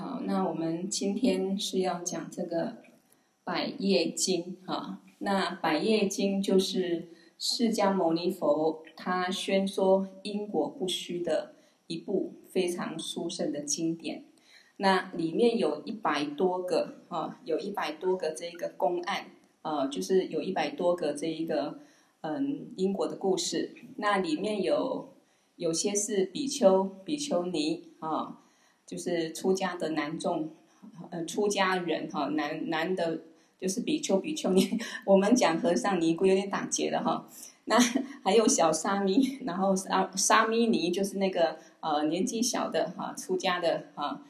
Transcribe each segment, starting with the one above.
好，那我们今天是要讲这个《百业经》哈。那《百业经》就是释迦牟尼佛他宣说因果不虚的一部非常殊胜的经典。那里面有一百多个啊，有一百多个这一个公案啊，就是有一百多个这一个嗯因果的故事。那里面有有些是比丘、比丘尼啊。就是出家的男众，呃，出家人哈，男男的，就是比丘、比丘尼。我们讲和尚尼姑有点打结的哈。那还有小沙弥，然后沙沙弥尼就是那个呃年纪小的哈，出家的哈。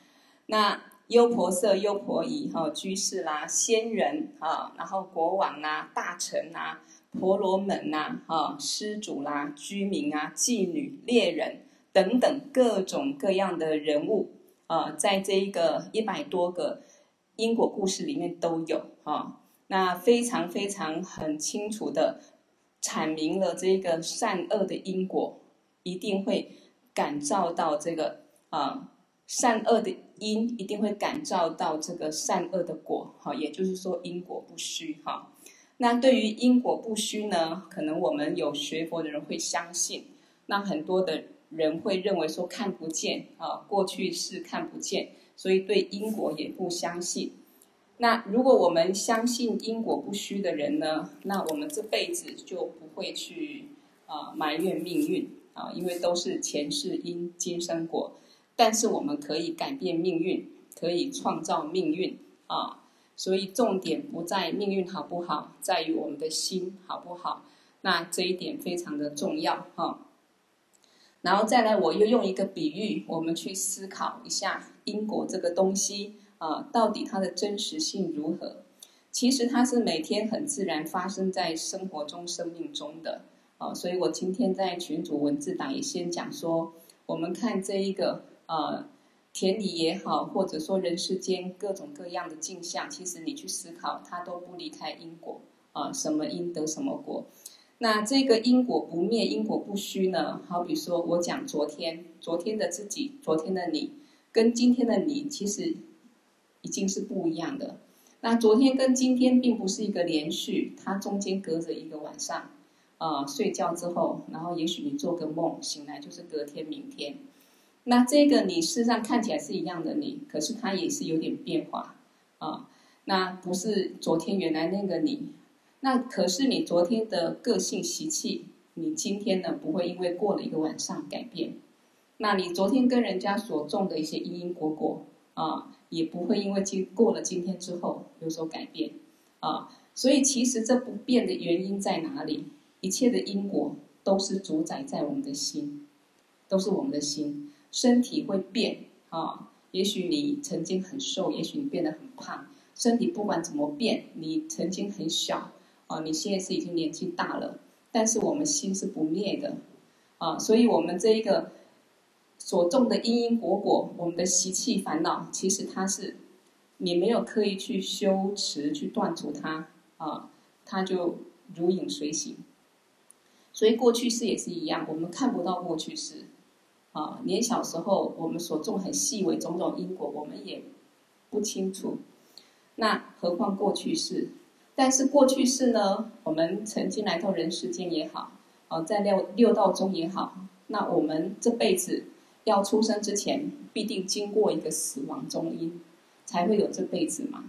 那优婆塞、优婆夷哈，居士啦、仙人啊，然后国王啊、大臣啊、婆罗门呐哈、施主啦、居民啊、妓女、猎人等等各种各样的人物。呃，在这一个一百多个因果故事里面都有啊、那非常非常很清楚的阐明了这个善恶的因果，一定会感召到这个啊、善恶的因，一定会感召到这个善恶的果，哈、也就是说因果不虚哈、那对于因果不虚呢，可能我们有学佛的人会相信，那很多的。人会认为说看不见啊，过去是看不见，所以对因果也不相信。那如果我们相信因果不虚的人呢，那我们这辈子就不会去啊埋怨命运啊，因为都是前世因今生果。但是我们可以改变命运，可以创造命运啊。所以重点不在命运好不好，在于我们的心好不好。那这一点非常的重要哈。然后再来，我又用一个比喻，我们去思考一下因果这个东西啊，到底它的真实性如何？其实它是每天很自然发生在生活中、生命中的啊。所以我今天在群组文字档也先讲说，我们看这一个呃田里也好，或者说人世间各种各样的镜像，其实你去思考，它都不离开因果啊，什么因得什么果。那这个因果不灭，因果不虚呢？好比说我讲昨天，昨天的自己，昨天的你，跟今天的你，其实已经是不一样的。那昨天跟今天并不是一个连续，它中间隔着一个晚上，啊、睡觉之后，然后也许你做个梦，醒来就是隔天、明天。那这个你事实上看起来是一样的你，可是它也是有点变化啊、那不是昨天原来那个你。那可是你昨天的个性习气，你今天呢不会因为过了一个晚上改变。那你昨天跟人家所种的一些因因果果啊，也不会因为今过了今天之后有所改变啊。所以其实这不变的原因在哪里？一切的因果都是主宰在我们的心，都是我们的心。身体会变啊，也许你曾经很瘦，也许你变得很胖。身体不管怎么变，你曾经很小。啊，你现在是已经年纪大了，但是我们心是不灭的，啊，所以我们这一个所种的因因果果，我们的习气烦恼，其实它是你没有刻意去修持去断除它，啊，它就如影随形。所以过去世也是一样，我们看不到过去世，啊，连小时候我们所种很细微种种因果，我们也不清楚，那何况过去世？但是过去式呢，我们曾经来到人世间也好，哦，在六六道中也好，那我们这辈子要出生之前，必定经过一个死亡中阴，才会有这辈子嘛。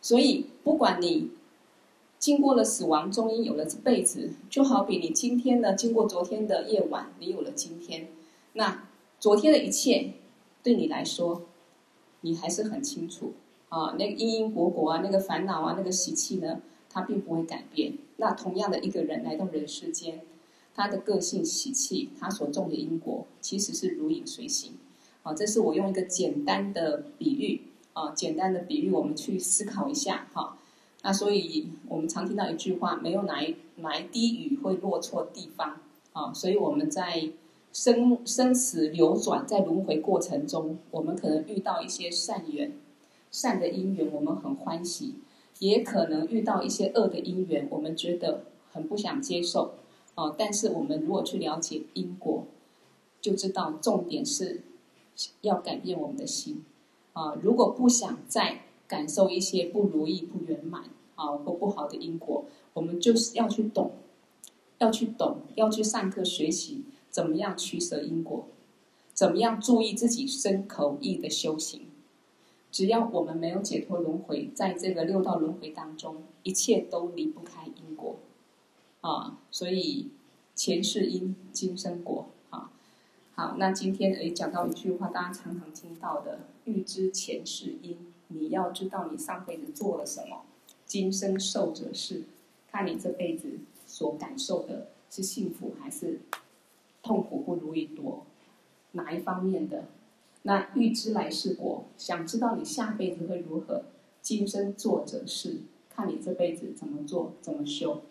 所以，不管你经过了死亡中阴，有了这辈子，就好比你今天呢，经过昨天的夜晚，你有了今天。那昨天的一切，对你来说，你还是很清楚。啊，那个因因果果啊，那个烦恼啊，那个习气呢，它并不会改变。那同样的一个人来到人世间，他的个性习气，他所种的因果，其实是如影随形。啊，这是我用一个简单的比喻啊，简单的比喻，我们去思考一下哈。那所以我们常听到一句话，没有哪一哪一滴雨会落错地方啊。所以我们在生生死流转，在轮回过程中，我们可能遇到一些善缘。善的因缘，我们很欢喜；也可能遇到一些恶的因缘，我们觉得很不想接受。哦，但是我们如果去了解因果，就知道重点是要改变我们的心。啊，如果不想再感受一些不如意、不圆满啊或不好的因果，我们就是要去懂，要去懂，要去上课学习怎么样取舍因果，怎么样注意自己身口意的修行。只要我们没有解脱轮回，在这个六道轮回当中，一切都离不开因果啊。所以前世因，今生果啊。好，那今天诶讲到一句话，大家常常听到的：欲知前世因，你要知道你上辈子做了什么，今生受者是，看你这辈子所感受的是幸福还是痛苦、不如意多哪一方面的。那欲知来世果，想知道你下辈子会如何，今生做者是，看你这辈子怎么做，怎么修。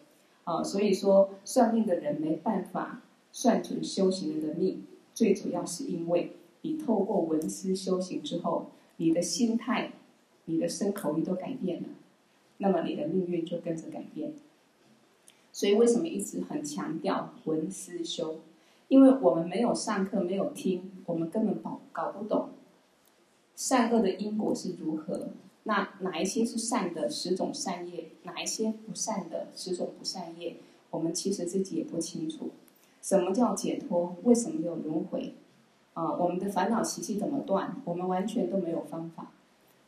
啊，所以说算命的人没办法算准修行人的命，最主要是因为你透过闻思修行之后，你的心态、你的身口意都改变了，那么你的命运就跟着改变。所以为什么一直很强调闻思修？因为我们没有上课，没有听，我们根本搞搞不懂善恶的因果是如何。那哪一些是善的十种善业，哪一些不善的十种不善业，我们其实自己也不清楚。什么叫解脱？为什么有轮回？啊，我们的烦恼习气怎么断？我们完全都没有方法。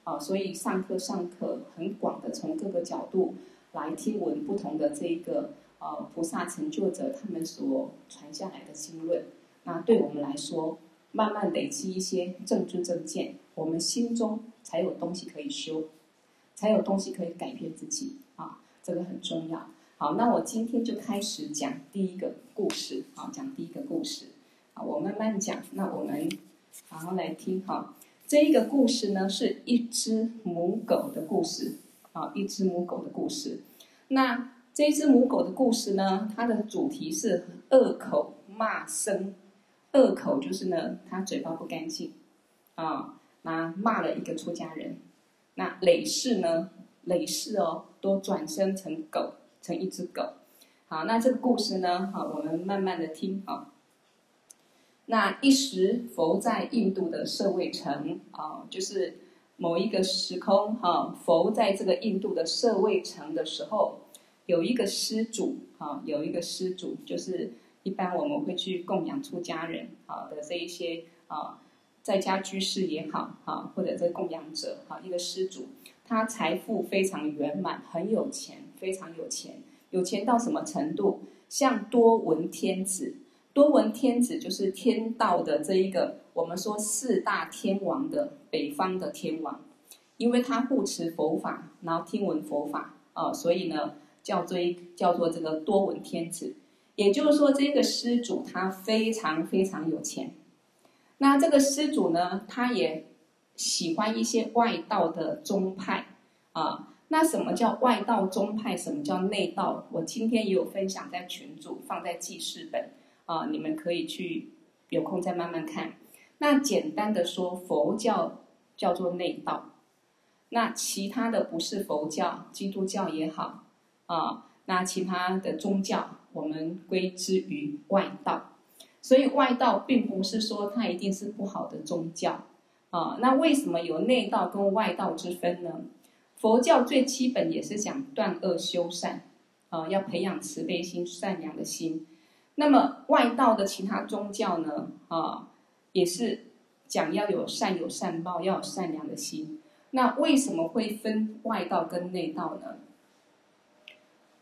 啊，所以上课上课很广的，从各个角度来听闻不同的这个。呃，菩萨成就者他们所传下来的经论，那对我们来说，慢慢累积一些正知正见，我们心中才有东西可以修，才有东西可以改变自己啊，这个很重要。好，那我今天就开始讲第一个故事啊，讲第一个故事啊，我慢慢讲。那我们好好来听哈，这一个故事呢，是一只母狗的故事啊，一只母狗的故事，那。这一只母狗的故事呢，它的主题是恶口骂声。恶口就是呢，它嘴巴不干净，啊，那骂了一个出家人。那累世呢，累世哦，都转生成狗，成一只狗。好，那这个故事呢，好，我们慢慢的听啊。那一时，佛在印度的舍卫城啊，就是某一个时空哈，佛在这个印度的舍卫城的时候。有一个施主，啊，有一个施主，就是一般我们会去供养出家人，啊的这一些啊，在家居士也好，啊或者这供养者，啊一个施主，他财富非常圆满，很有钱，非常有钱，有钱到什么程度？像多闻天子，多闻天子就是天道的这一个，我们说四大天王的北方的天王，因为他护持佛法，然后听闻佛法，啊，所以呢。叫做叫做这个多闻天子，也就是说，这个施主他非常非常有钱。那这个施主呢，他也喜欢一些外道的宗派啊。那什么叫外道宗派？什么叫内道？我今天也有分享在群组，放在记事本啊，你们可以去有空再慢慢看。那简单的说，佛教叫做内道，那其他的不是佛教，基督教也好。啊，那其他的宗教我们归之于外道，所以外道并不是说它一定是不好的宗教啊。那为什么有内道跟外道之分呢？佛教最基本也是讲断恶修善啊，要培养慈悲心、善良的心。那么外道的其他宗教呢？啊，也是讲要有善有善报，要有善良的心。那为什么会分外道跟内道呢？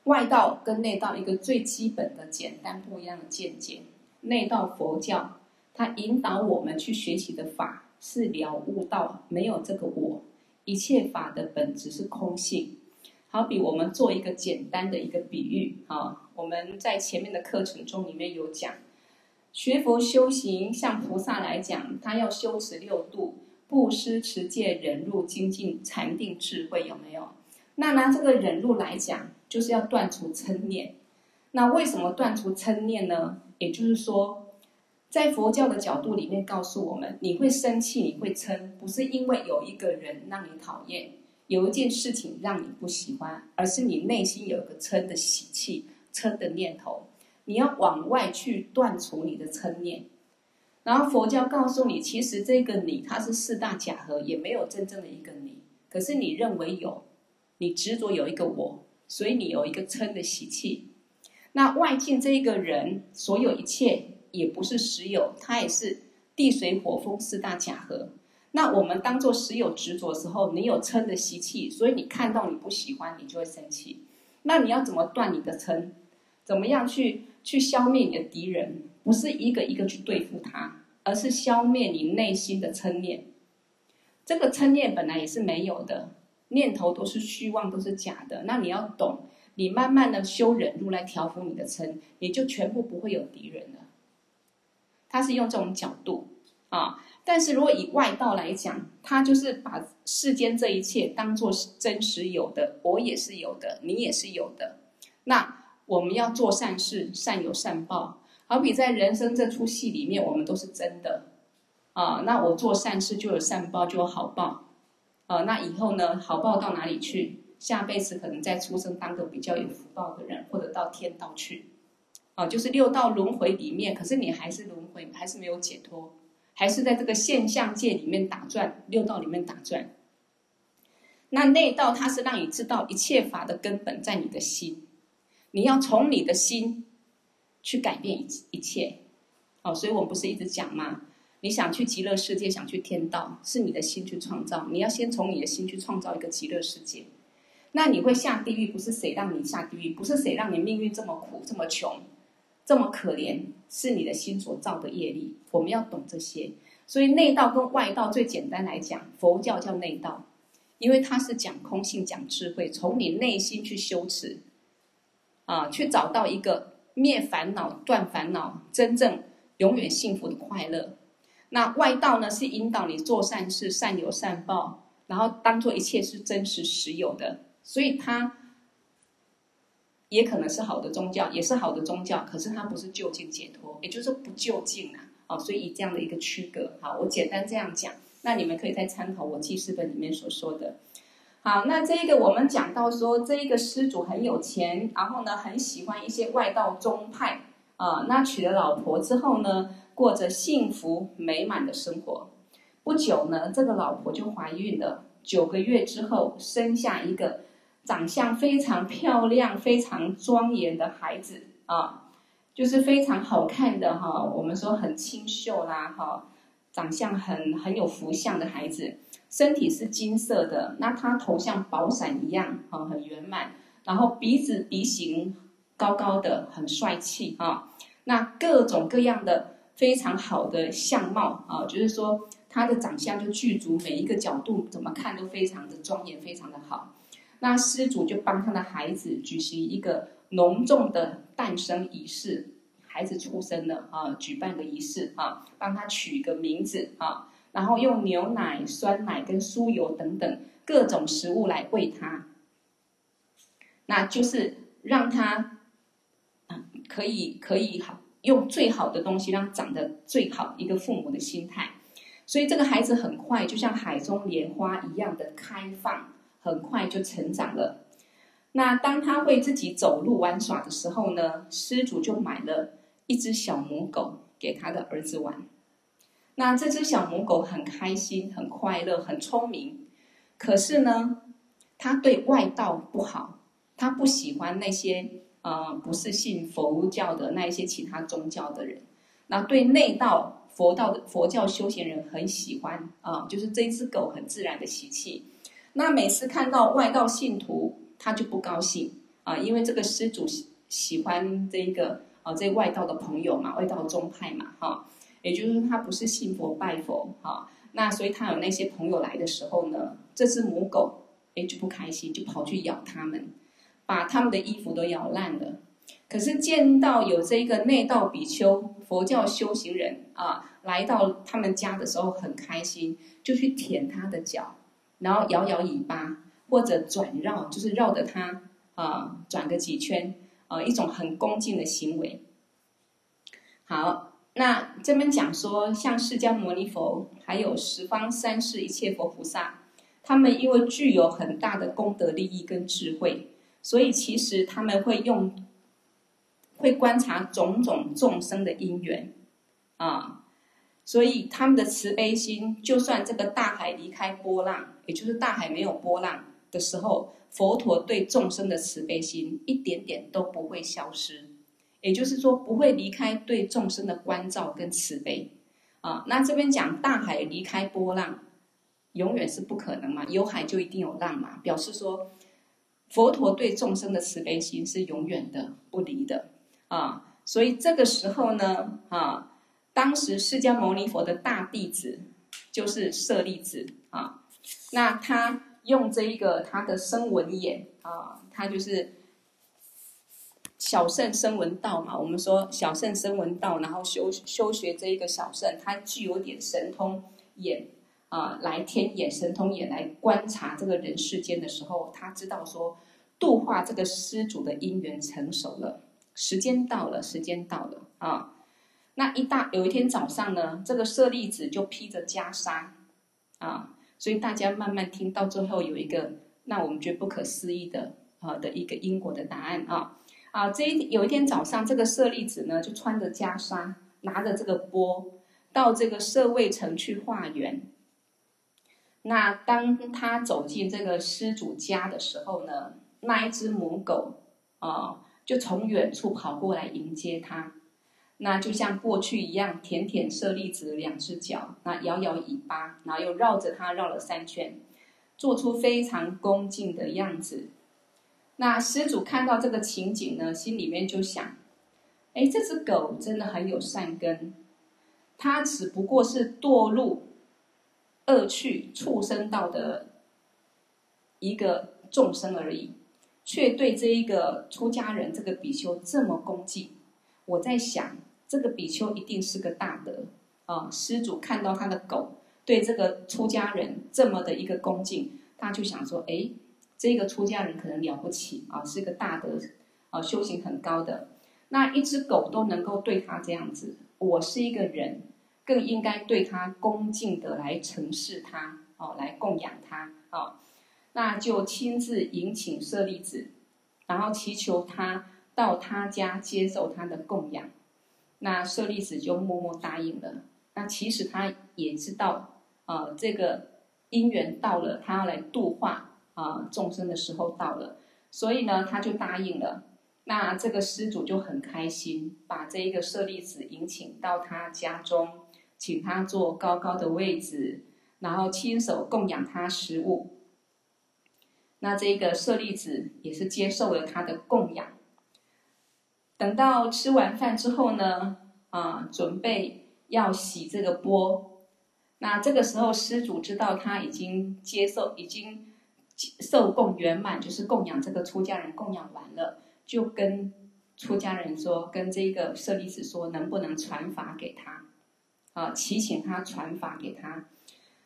外道跟内道一个最基本的简单不一样的见解，内道佛教它引导我们去学习的法是了悟到没有这个我，一切法的本质是空性。好比我们做一个简单的一个比喻啊，我们在前面的课程中里面有讲，学佛修行，像菩萨来讲，他要修持六度，布施、持戒、忍辱、精进、禅定、智慧，有没有？那拿这个忍辱来讲。就是要断除嗔念，那为什么断除嗔念呢？也就是说，在佛教的角度里面告诉我们，你会生气，你会嗔，不是因为有一个人让你讨厌，有一件事情让你不喜欢，而是你内心有一个嗔的习气、嗔的念头，你要往外去断除你的嗔念。然后佛教告诉你，其实这个你它是四大假合，也没有真正的一个你。可是你认为有，你执着有一个我，所以你有一个嗔的习气。那外境这一个人，所有一切也不是实有，它也是地水火风四大假合。那我们当做实有执着的时候，你有嗔的习气，所以你看到你不喜欢，你就会生气。那你要怎么断你的嗔？怎么样去去消灭你的敌人？不是一个一个去对付他，而是消灭你内心的嗔念。这个嗔念本来也是没有的，念头都是虚妄，都是假的。那你要懂，你慢慢的修忍辱来调伏你的嗔，你就全部不会有敌人了。他是用这种角度啊。但是如果以外道来讲，他就是把世间这一切当作是真实有的，我也是有的，你也是有的。那我们要做善事，善有善报。好比在人生这出戏里面，我们都是真的啊。那我做善事就有善报，就有好报。啊，那以后呢，好报到哪里去？下辈子可能再出生当个比较有福报的人，或者到天道去。啊，就是六道轮回里面，可是你还是轮回，还是没有解脱。还是在这个现象界里面打转，六道里面打转。那内道它是让你知道一切法的根本在你的心，你要从你的心去改变一一切。哦，所以我们不是一直讲吗？你想去极乐世界，想去天道，是你的心去创造。你要先从你的心去创造一个极乐世界。那你会下地狱，不是谁让你下地狱，不是谁让你命运这么苦，这么穷。这么可怜，是你的心所造的业力。我们要懂这些，所以内道跟外道最简单来讲，佛教叫内道，因为它是讲空性、讲智慧，从你内心去修持，啊，去找到一个灭烦恼、断烦恼、真正永远幸福的快乐。那外道呢，是引导你做善事，善有善报，然后当做一切是真实实有的，所以它。也可能是好的宗教，也是好的宗教，可是它不是就近解脱，也就是说不究竟啊，哦，所以以这样的一个区隔，好，我简单这样讲，那你们可以再参考我记事本里面所说的。好，那这个我们讲到说，这一个施主很有钱，然后呢，很喜欢一些外道宗派啊，那娶了老婆之后呢，过着幸福美满的生活。不久呢，这个老婆就怀孕了，九个月之后生下一个。长相非常漂亮、非常庄严的孩子啊，就是非常好看的哈。我们说很清秀啦，哈，长相很很有福相的孩子，身体是金色的，那他头像宝伞一样，哈，很圆满。然后鼻子鼻型高高的，很帅气啊。那各种各样的非常好的相貌啊，就是说他的长相就具足，每一个角度怎么看都非常的庄严，非常的好。那施主就帮他的孩子举行一个隆重的诞生仪式，孩子出生了啊，举办个仪式啊，帮他取一个名字啊，然后用牛奶、酸奶跟酥油等等各种食物来喂他，那就是让他可以可以好用最好的东西让长得最好一个父母的心态，所以这个孩子很快就像海中莲花一样的开放。很快就成长了。那当他会自己走路玩耍的时候呢，施主就买了一只小母狗给他的儿子玩。那这只小母狗很开心、很快乐、很聪明。可是呢，他对外道不好，他不喜欢那些呃不是信佛教的那一些其他宗教的人。那对内道佛道的佛教修行人很喜欢啊、就是这一只狗很自然的习气。那每次看到外道信徒，他就不高兴啊，因为这个施主喜喜欢这一个啊，这外道的朋友嘛，外道宗派嘛，哈，也就是说他不是信佛拜佛哈，那所以他有那些朋友来的时候呢，这只母狗哎就不开心，就跑去咬他们，把他们的衣服都咬烂了。可是见到有这个内道比丘、佛教修行人啊，来到他们家的时候很开心，就去舔他的脚。然后摇摇尾巴，或者转绕，就是绕着他啊转个几圈啊，一种很恭敬的行为。好，那这边讲说，像释迦牟尼佛，还有十方三世一切佛菩萨，他们因为具有很大的功德利益跟智慧，所以其实他们会用，会观察种种众生的因缘啊。所以他们的慈悲心，就算这个大海离开波浪，也就是大海没有波浪的时候，佛陀对众生的慈悲心一点点都不会消失。也就是说，不会离开对众生的关照跟慈悲。啊，那这边讲大海离开波浪，永远是不可能嘛，有海就一定有浪嘛，表示说佛陀对众生的慈悲心是永远的不离的啊。所以这个时候呢，啊。当时释迦牟尼佛的大弟子就是舍利子啊，那他用这一个他的声闻眼啊，他就是小圣声闻道嘛。我们说小圣声闻道，然后修修学这一个小圣，他具有点神通眼啊，来天眼神通眼来观察这个人世间的时候，他知道说度化这个施主的因缘成熟了，时间到了，时间到了啊。那一大有一天早上呢，这个舍利子就披着袈裟，啊，所以大家慢慢听到最后有一个，那我们觉得不可思议的啊的一个因果的答案啊啊，这一有一天早上，这个舍利子呢就穿着袈裟，拿着这个钵，到这个舍卫城去化缘。那当他走进这个施主家的时候呢，那一只母狗啊，就从远处跑过来迎接他。那就像过去一样，舔舔舍利子两只脚，那摇摇尾巴，然后又绕着它绕了三圈，做出非常恭敬的样子。那施主看到这个情景呢，心里面就想：哎，这只狗真的很有善根，它只不过是堕入恶趣畜生道的一个众生而已，却对这一个出家人这个比丘这么恭敬。我在想。这个比丘一定是个大德啊！施主看到他的狗对这个出家人这么的一个恭敬，他就想说：哎，这个出家人可能了不起啊，是个大德啊，修行很高的。那一只狗都能够对他这样子，我是一个人，更应该对他恭敬的来承事他哦，来供养他啊。那就亲自迎请舍利子，然后祈求他到他家接受他的供养。那舍利子就默默答应了。那其实他也知道，呃，这个因缘到了，他要来度化啊、众生的时候到了，所以呢，他就答应了。那这个施主就很开心，把这一个舍利子迎请到他家中，请他坐高高的位置，然后亲手供养他食物。那这个舍利子也是接受了他的供养。等到吃完饭之后呢，啊，准备要洗这个钵。那这个时候，施主知道他已经接受，已经受供圆满，就是供养这个出家人供养完了，就跟出家人说，跟这个舍利子说，能不能传法给他？啊，祈请他传法给他。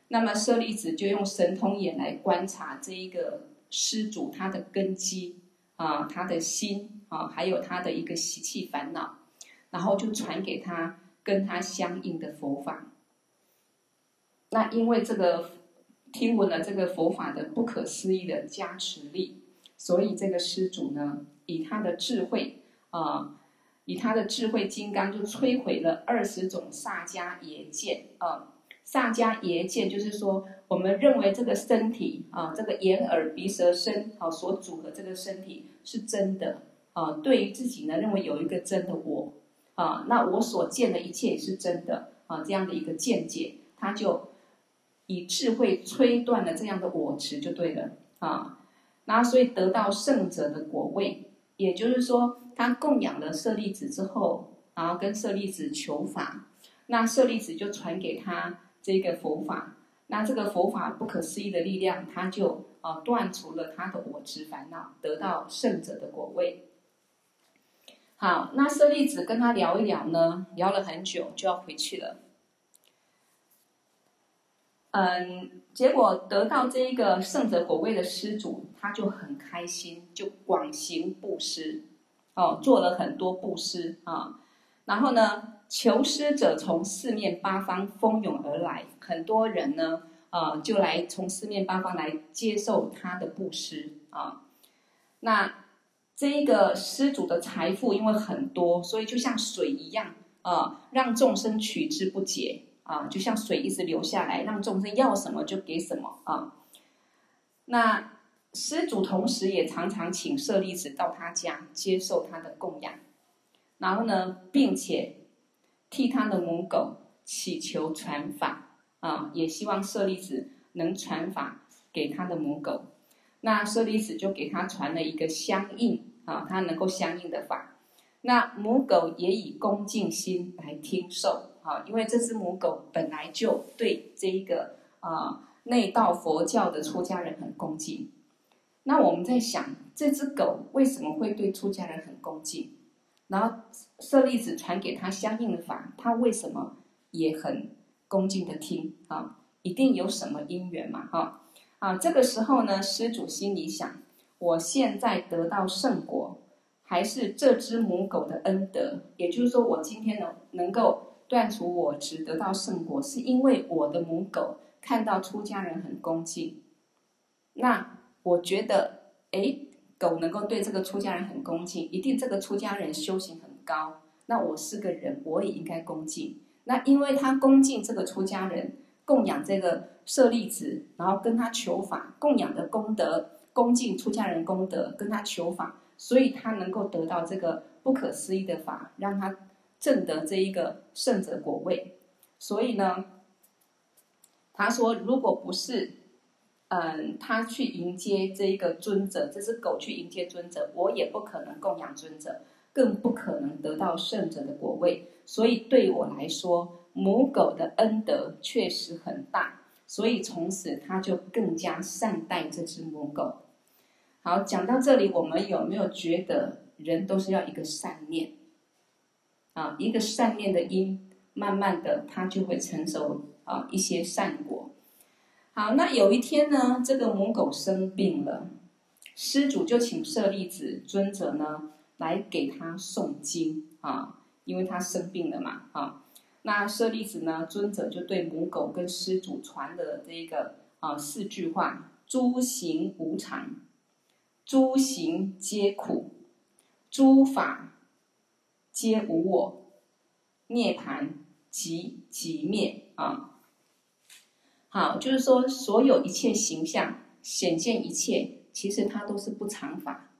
那么舍利子就用神通眼来观察这一个施主他的根基啊，他的心。啊，还有他的一个习气烦恼，然后就传给他跟他相应的佛法。那因为这个听闻了这个佛法的不可思议的加持力，所以这个施主呢，以他的智慧啊，以他的智慧金刚就摧毁了二十种萨迦耶见啊。萨迦耶见就是说，我们认为这个身体啊，这个眼耳鼻舌身啊所组合这个身体是真的。啊，对于自己呢，认为有一个真的我，啊，那我所见的一切也是真的，啊，这样的一个见解，他就以智慧摧断了这样的我执，就对了，啊，那所以得到圣者的果位，也就是说，他供养了舍利子之后，然后跟舍利子求法，那舍利子就传给他这个佛法，那这个佛法不可思议的力量，他就啊断除了他的我执烦恼，得到圣者的果位。好，那舍利子跟他聊一聊呢，聊了很久，就要回去了。嗯，结果得到这一个圣者果位的施主，他就很开心，就广行布施，哦，做了很多布施啊。然后呢，求施者从四面八方蜂拥而来，很多人呢，啊，就来从四面八方来接受他的布施啊。那。这一个施主的财富因为很多，所以就像水一样啊，让众生取之不竭啊，就像水一直流下来，让众生要什么就给什么啊。那施主同时也常常请舍利子到他家接受他的供养，然后呢，并且替他的母狗祈求传法啊，也希望舍利子能传法给他的母狗。那舍利子就给他传了一个相应啊，他能够相应的法。那母狗也以恭敬心来听受啊，因为这只母狗本来就对这一个啊内道佛教的出家人很恭敬。那我们在想，这只狗为什么会对出家人很恭敬？然后舍利子传给他相应的法，他为什么也很恭敬的听啊？一定有什么因缘嘛？哈啊！这个时候呢，施主心里想：我现在得到圣果，还是这只母狗的恩德？也就是说，我今天能能够断除我执，得到圣果，是因为我的母狗看到出家人很恭敬，那。我觉得，哎，狗能够对这个出家人很恭敬，一定这个出家人修行很高。那我是个人，我也应该恭敬。那因为他恭敬这个出家人，供养这个舍利子，然后跟他求法，供养的功德，恭敬出家人功德，跟他求法，所以他能够得到这个不可思议的法，让他正得这一个圣者果位。所以呢，他说，如果不是。嗯，他去迎接这一个尊者，这只狗去迎接尊者，我也不可能供养尊者，更不可能得到圣者的果位。所以对我来说，母狗的恩德确实很大，所以从此他就更加善待这只母狗。好，讲到这里，我们有没有觉得人都是要一个善念？啊，一个善念的因，慢慢的他就会成熟啊一些善果。好，那有一天呢，这个母狗生病了，施主就请舍利子尊者呢来给他诵经啊，因为他生病了嘛啊。那舍利子呢，尊者就对母狗跟施主传的这个啊四句话：诸行无常，诸行皆苦，诸法皆无我，涅槃即即灭啊。好，就是说，所有一切形象显现一切，其实它都是不常法，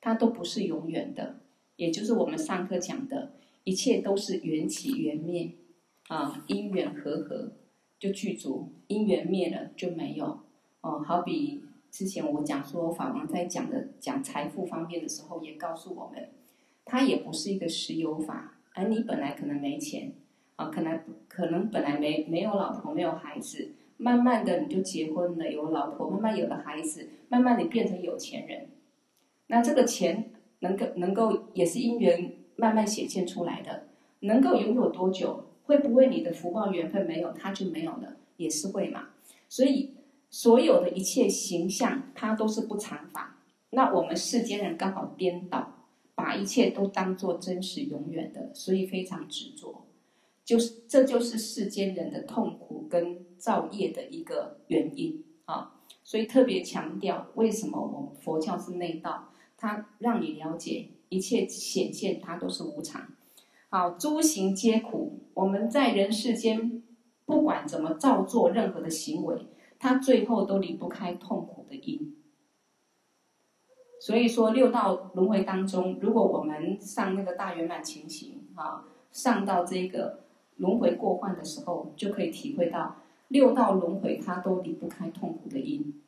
它都不是永远的。也就是我们上课讲的，一切都是缘起缘灭，啊，因缘和合就具足，因缘灭了就没有。哦，好比之前我讲说法王在讲的讲财富方面的时候，也告诉我们，它也不是一个实有法，而你本来可能没钱，啊，可能可能本来没没有老婆没有孩子。慢慢的你就结婚了，有老婆，慢慢有了孩子，慢慢的变成有钱人。那这个钱能够能够也是因缘慢慢显现出来的，能够拥有多久？会不会你的福报缘分没有，它就没有了？也是会嘛。所以所有的一切形象，它都是不常法。那我们世间人刚好颠倒，把一切都当做真实永远的，所以非常执着。就是，这就是世间人的痛苦跟造业的一个原因啊，所以特别强调为什么我们佛教是内道，它让你了解一切显现它都是无常。好，诸行皆苦，我们在人世间不管怎么造作任何的行为，它最后都离不开痛苦的因。所以说六道轮回当中，如果我们上那个大圆满前行啊，上到这个。轮回过患的时候，就可以体会到六道轮回，它都离不开痛苦的因，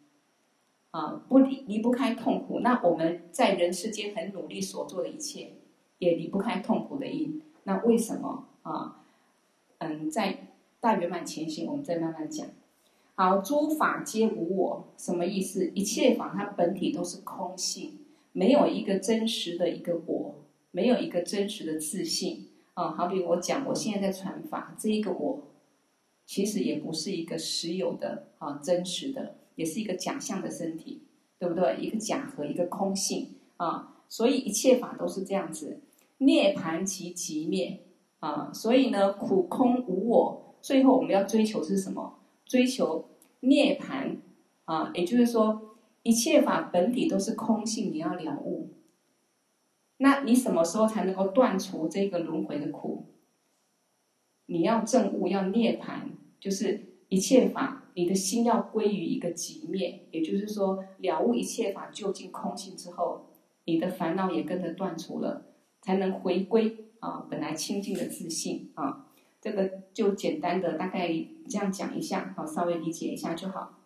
啊，不离离不开痛苦。那我们在人世间很努力所做的一切，也离不开痛苦的因。那为什么啊？嗯，在大圆满前行，我们再慢慢讲。好，诸法皆无我，什么意思？一切法它本体都是空性，没有一个真实的一个我，没有一个真实的自信。啊，好比我讲，我现在在传法，这一个我，其实也不是一个实有的啊，真实的，也是一个假象的身体，对不对？一个假和，一个空性啊，所以一切法都是这样子，涅槃即寂灭啊，所以呢，苦空无我，最后我们要追求是什么？追求涅槃啊，也就是说，一切法本体都是空性，你要了悟。那你什么时候才能够断除这个轮回的苦？你要证悟，要涅槃，就是一切法，你的心要归于一个极灭，也就是说了悟一切法究竟空性之后，你的烦恼也跟着断除了，才能回归啊本来清净的自信啊。这个就简单的大概这样讲一下，好，稍微理解一下就好。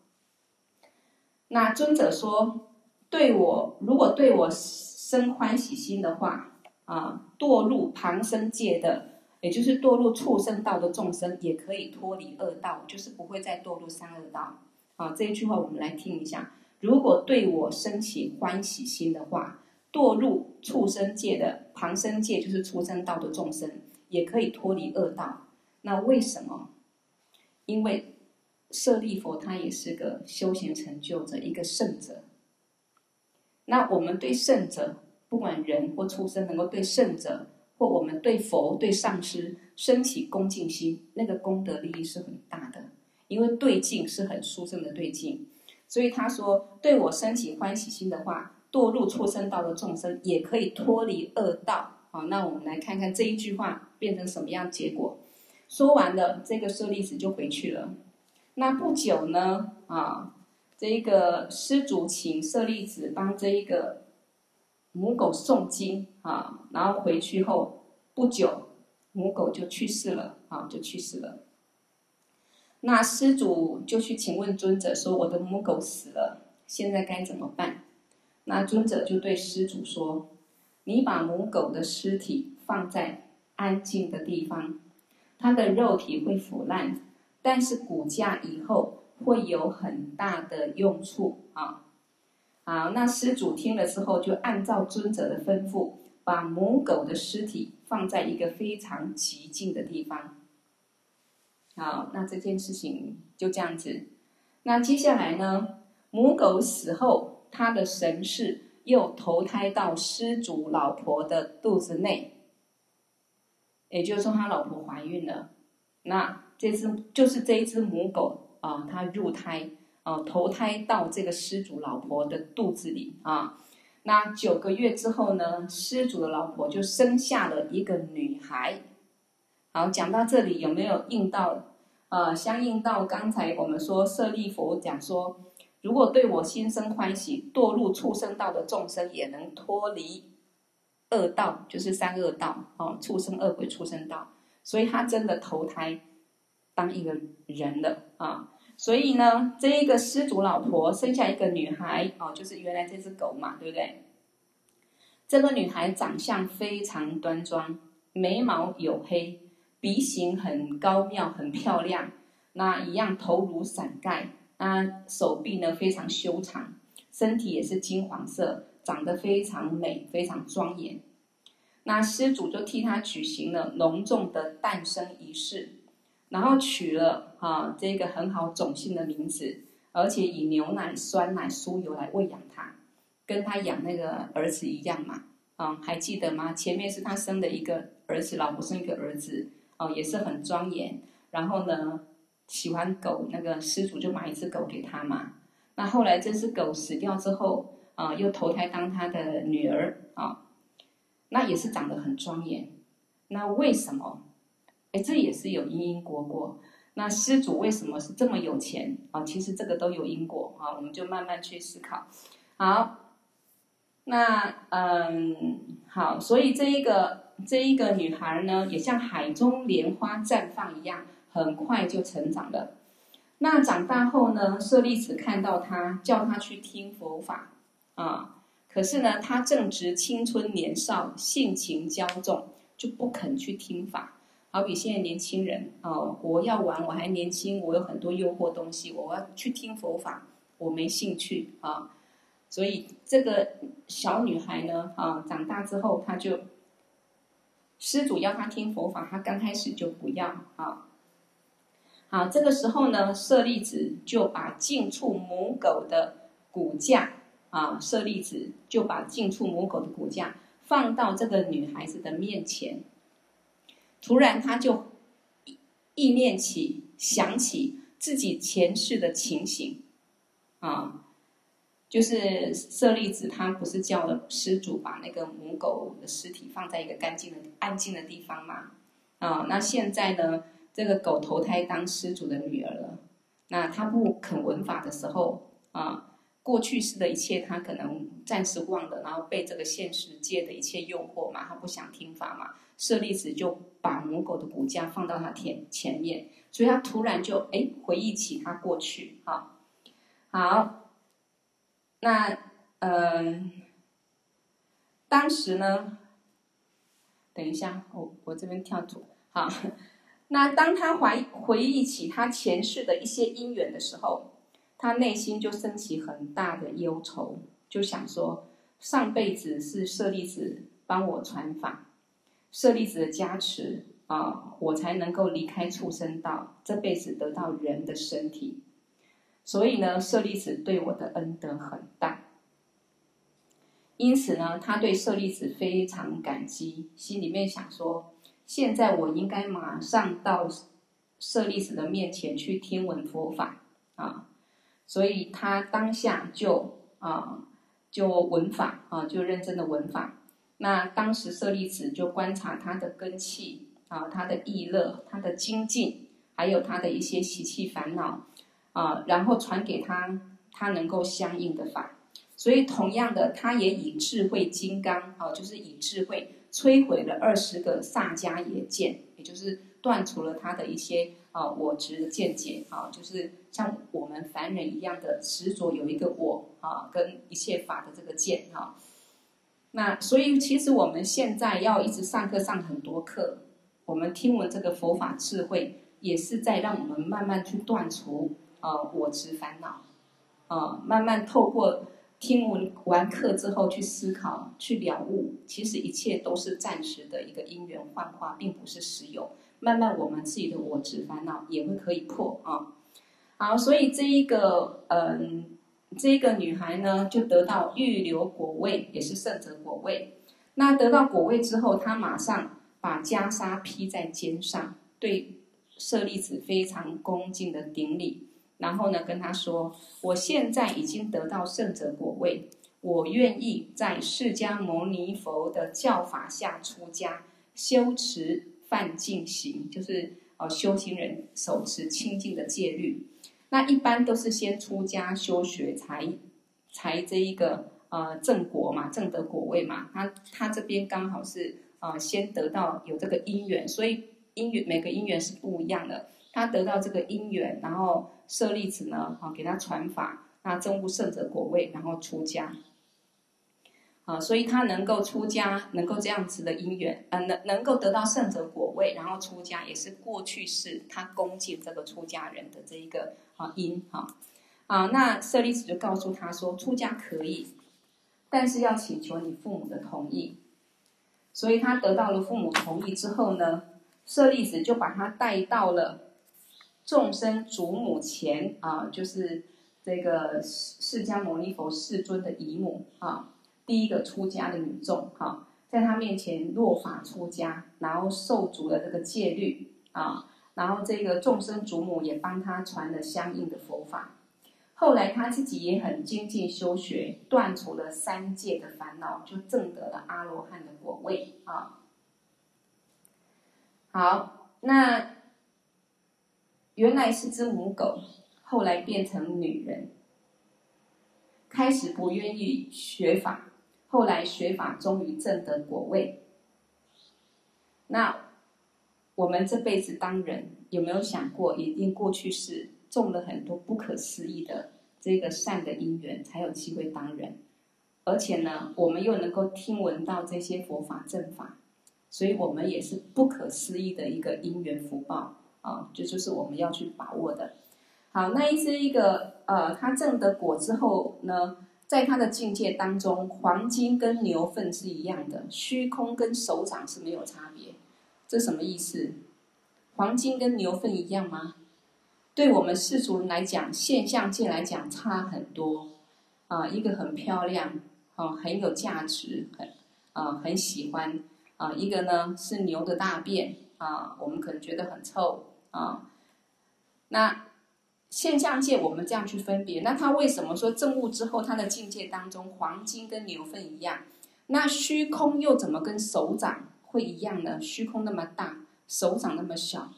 那尊者说，对我如果对我生欢喜心的话，啊，堕入旁生界的，也就是堕入畜生道的众生，也可以脱离恶道，就是不会再堕入三恶道。好，这一句话我们来听一下：如果对我生起欢喜心的话，堕入畜生界的旁生界，就是畜生道的众生。也可以脱离恶道，那为什么？因为舍利弗他也是个修行成就者，一个圣者。那我们对圣者，不管人或畜生，能够对圣者或我们对佛、对上师升起恭敬心，那个功德利益是很大的。因为对境是很殊胜的对境，所以他说，对我升起欢喜心的话，堕入畜生道的众生也可以脱离恶道。好，那我们来看看这一句话变成什么样结果。说完了，这个舍利子就回去了。那不久呢，啊，这一个施主请舍利子帮这一个母狗诵经啊，然后回去后不久，母狗就去世了，啊，就去世了。那施主就去请问尊者说：“我的母狗死了，现在该怎么办？”那尊者就对施主说。你把母狗的尸体放在安静的地方，它的肉体会腐烂，但是骨架以后会有很大的用处啊！好，那施主听了之后，就按照尊者的吩咐，把母狗的尸体放在一个非常寂静的地方。好，那这件事情就这样子。那接下来呢？母狗死后，它的神识。又投胎到施主老婆的肚子内，也就是说，他老婆怀孕了。那这只就是这一只母狗啊，它入胎啊，投胎到这个施主老婆的肚子里啊。那九个月之后呢，施主的老婆就生下了一个女孩。好，讲到这里有没有应到？呃，相应到刚才我们说舍利弗讲说。如果对我心生欢喜，堕入畜生道的众生也能脱离恶道，就是三恶道哦，畜生、恶鬼、畜生道。所以他真的投胎当一个人了啊！所以呢，这一个失主老婆生下一个女孩哦，就是原来这只狗嘛，对不对？这个女孩长相非常端庄，眉毛黝黑，鼻型很高妙，很漂亮。那一样头颅伞盖。那手臂呢，非常修长，身体也是金黄色，长得非常美，非常庄严。那施主就替他举行了隆重的诞生仪式，然后取了啊这个很好种姓的名字，而且以牛奶、酸奶、酥油来喂养他，跟他养那个儿子一样嘛。啊，还记得吗？前面是他生的一个儿子，老婆生一个儿子，哦，也是很庄严。然后呢，喜欢狗，那个施主就买一只狗给他嘛。那后来这只狗死掉之后，啊、又投胎当他的女儿啊、那也是长得很庄严。那为什么？哎，这也是有因因果果。那施主为什么是这么有钱啊、其实这个都有因果啊、我们就慢慢去思考。好，那嗯，好，所以这一个这一个女孩呢，也像海中莲花绽放一样。很快就成长了。那长大后呢？舍利子看到他，叫他去听佛法啊。可是呢，他正值青春年少，性情骄纵，就不肯去听法。好比现在年轻人哦，我要玩，我还年轻，我有很多诱惑东西，我要去听佛法，我没兴趣啊。所以这个小女孩呢，啊，长大之后，她就施主要她听佛法，她刚开始就不要啊。好，这个时候呢，舍利子就把近处母狗的骨架啊，舍利子就把近处母狗的骨架放到这个女孩子的面前。突然，他就意念起，想起自己前世的情形啊，就是舍利子他不是叫了施主把那个母狗的尸体放在一个干净的、安静的地方吗？啊，那现在呢？这个狗投胎当施主的女儿了。那他不肯闻法的时候啊，过去式的一切他可能暂时忘了，然后被这个现实界的一切诱惑嘛，他不想听法嘛，舍利子就把母狗的骨架放到他前前面，所以他突然就哎回忆起他过去啊，好，那嗯、呃，当时呢，等一下，我我这边跳图好。那当他怀回忆起他前世的一些因缘的时候，他内心就升起很大的忧愁，就想说：上辈子是舍利子帮我传法，舍利子的加持啊，我才能够离开畜生道，这辈子得到人的身体。所以呢，舍利子对我的恩德很大，因此呢，他对舍利子非常感激，心里面想说。现在我应该马上到舍利子的面前去听闻佛法啊，所以他当下就啊就闻法啊，就认真的闻法。那当时舍利子就观察他的根气啊，他的意乐，他的精进，还有他的一些习气烦恼啊，然后传给他他能够相应的法。所以同样的，他也以智慧金刚啊，就是以智慧。摧毁了二十个萨迦耶见，也就是断除了他的一些啊我执的见解啊，就是像我们凡人一样的执着有一个我啊，跟一切法的这个见哈。那所以其实我们现在要一直上课上很多课，我们听闻这个佛法智慧，也是在让我们慢慢去断除啊我执烦恼啊，慢慢透过。听闻完课之后去思考、去了悟，其实一切都是暂时的一个因缘幻化，并不是实有。慢慢我们自己的我执烦恼也会可以破啊。好，所以这一个嗯，这一个女孩呢，就得到预留果位，也是圣者果位。那得到果位之后，她马上把袈裟披在肩上，对舍利子非常恭敬的顶礼。然后呢，跟他说：“我现在已经得到圣者果位，我愿意在释迦牟尼佛的教法下出家，修持梵净行，就是呃修行人手持清净的戒律。那一般都是先出家修学才，才这一个呃正果嘛，正得果位嘛。他他这边刚好是呃先得到有这个因缘，所以因缘每个因缘是不一样的。他得到这个因缘，然后。”舍利子呢，啊，给他传法，那正悟圣者果位，然后出家，啊，所以他能够出家，能够这样子的因缘，呃，能能够得到圣者果位，然后出家，也是过去世他恭敬这个出家人的这一个啊因哈，啊，那舍利子就告诉他说，出家可以，但是要请求你父母的同意，所以他得到了父母同意之后呢，舍利子就把他带到了。众生祖母前啊，就是这个释迦牟尼佛世尊的姨母啊，第一个出家的女众哈，在他面前落发出家，然后受足了这个戒律啊，然后这个众生祖母也帮他传了相应的佛法。后来他自己也很精进修学，断除了三界的烦恼，就证得了阿罗汉的果位啊。好，那。原来是只母狗，后来变成女人，开始不愿意学法，后来学法终于证得果位。那我们这辈子当人，有没有想过，一定过去是种了很多不可思议的这个善的因缘，才有机会当人。而且呢，我们又能够听闻到这些佛法正法，所以我们也是不可思议的一个因缘福报。啊，这就，是我们要去把握的。好，那一是一个呃，他证得果之后呢，在他的境界当中，黄金跟牛粪是一样的，虚空跟手掌是没有差别。这什么意思？黄金跟牛粪一样吗？对我们世俗人来讲，现象界来讲差很多。啊，一个很漂亮，啊，很有价值，很啊，很喜欢。啊，一个呢是牛的大便，啊，我们可能觉得很臭。啊，那现象界我们这样去分别，那他为什么说证悟之后他的境界当中黄金跟牛粪一样？那虚空又怎么跟手掌会一样呢？虚空那么大，手掌那么小，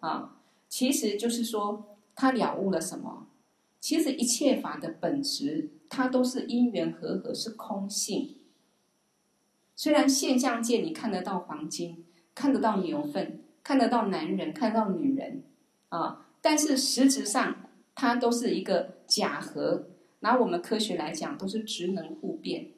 啊，其实就是说他了悟了什么？其实一切法的本质，它都是因缘和合，是空性。虽然现象界你看得到黄金，看得到牛粪，看得到男人，看得到女人，啊，但是实质上它都是一个假合。拿我们科学来讲，都是职能互变，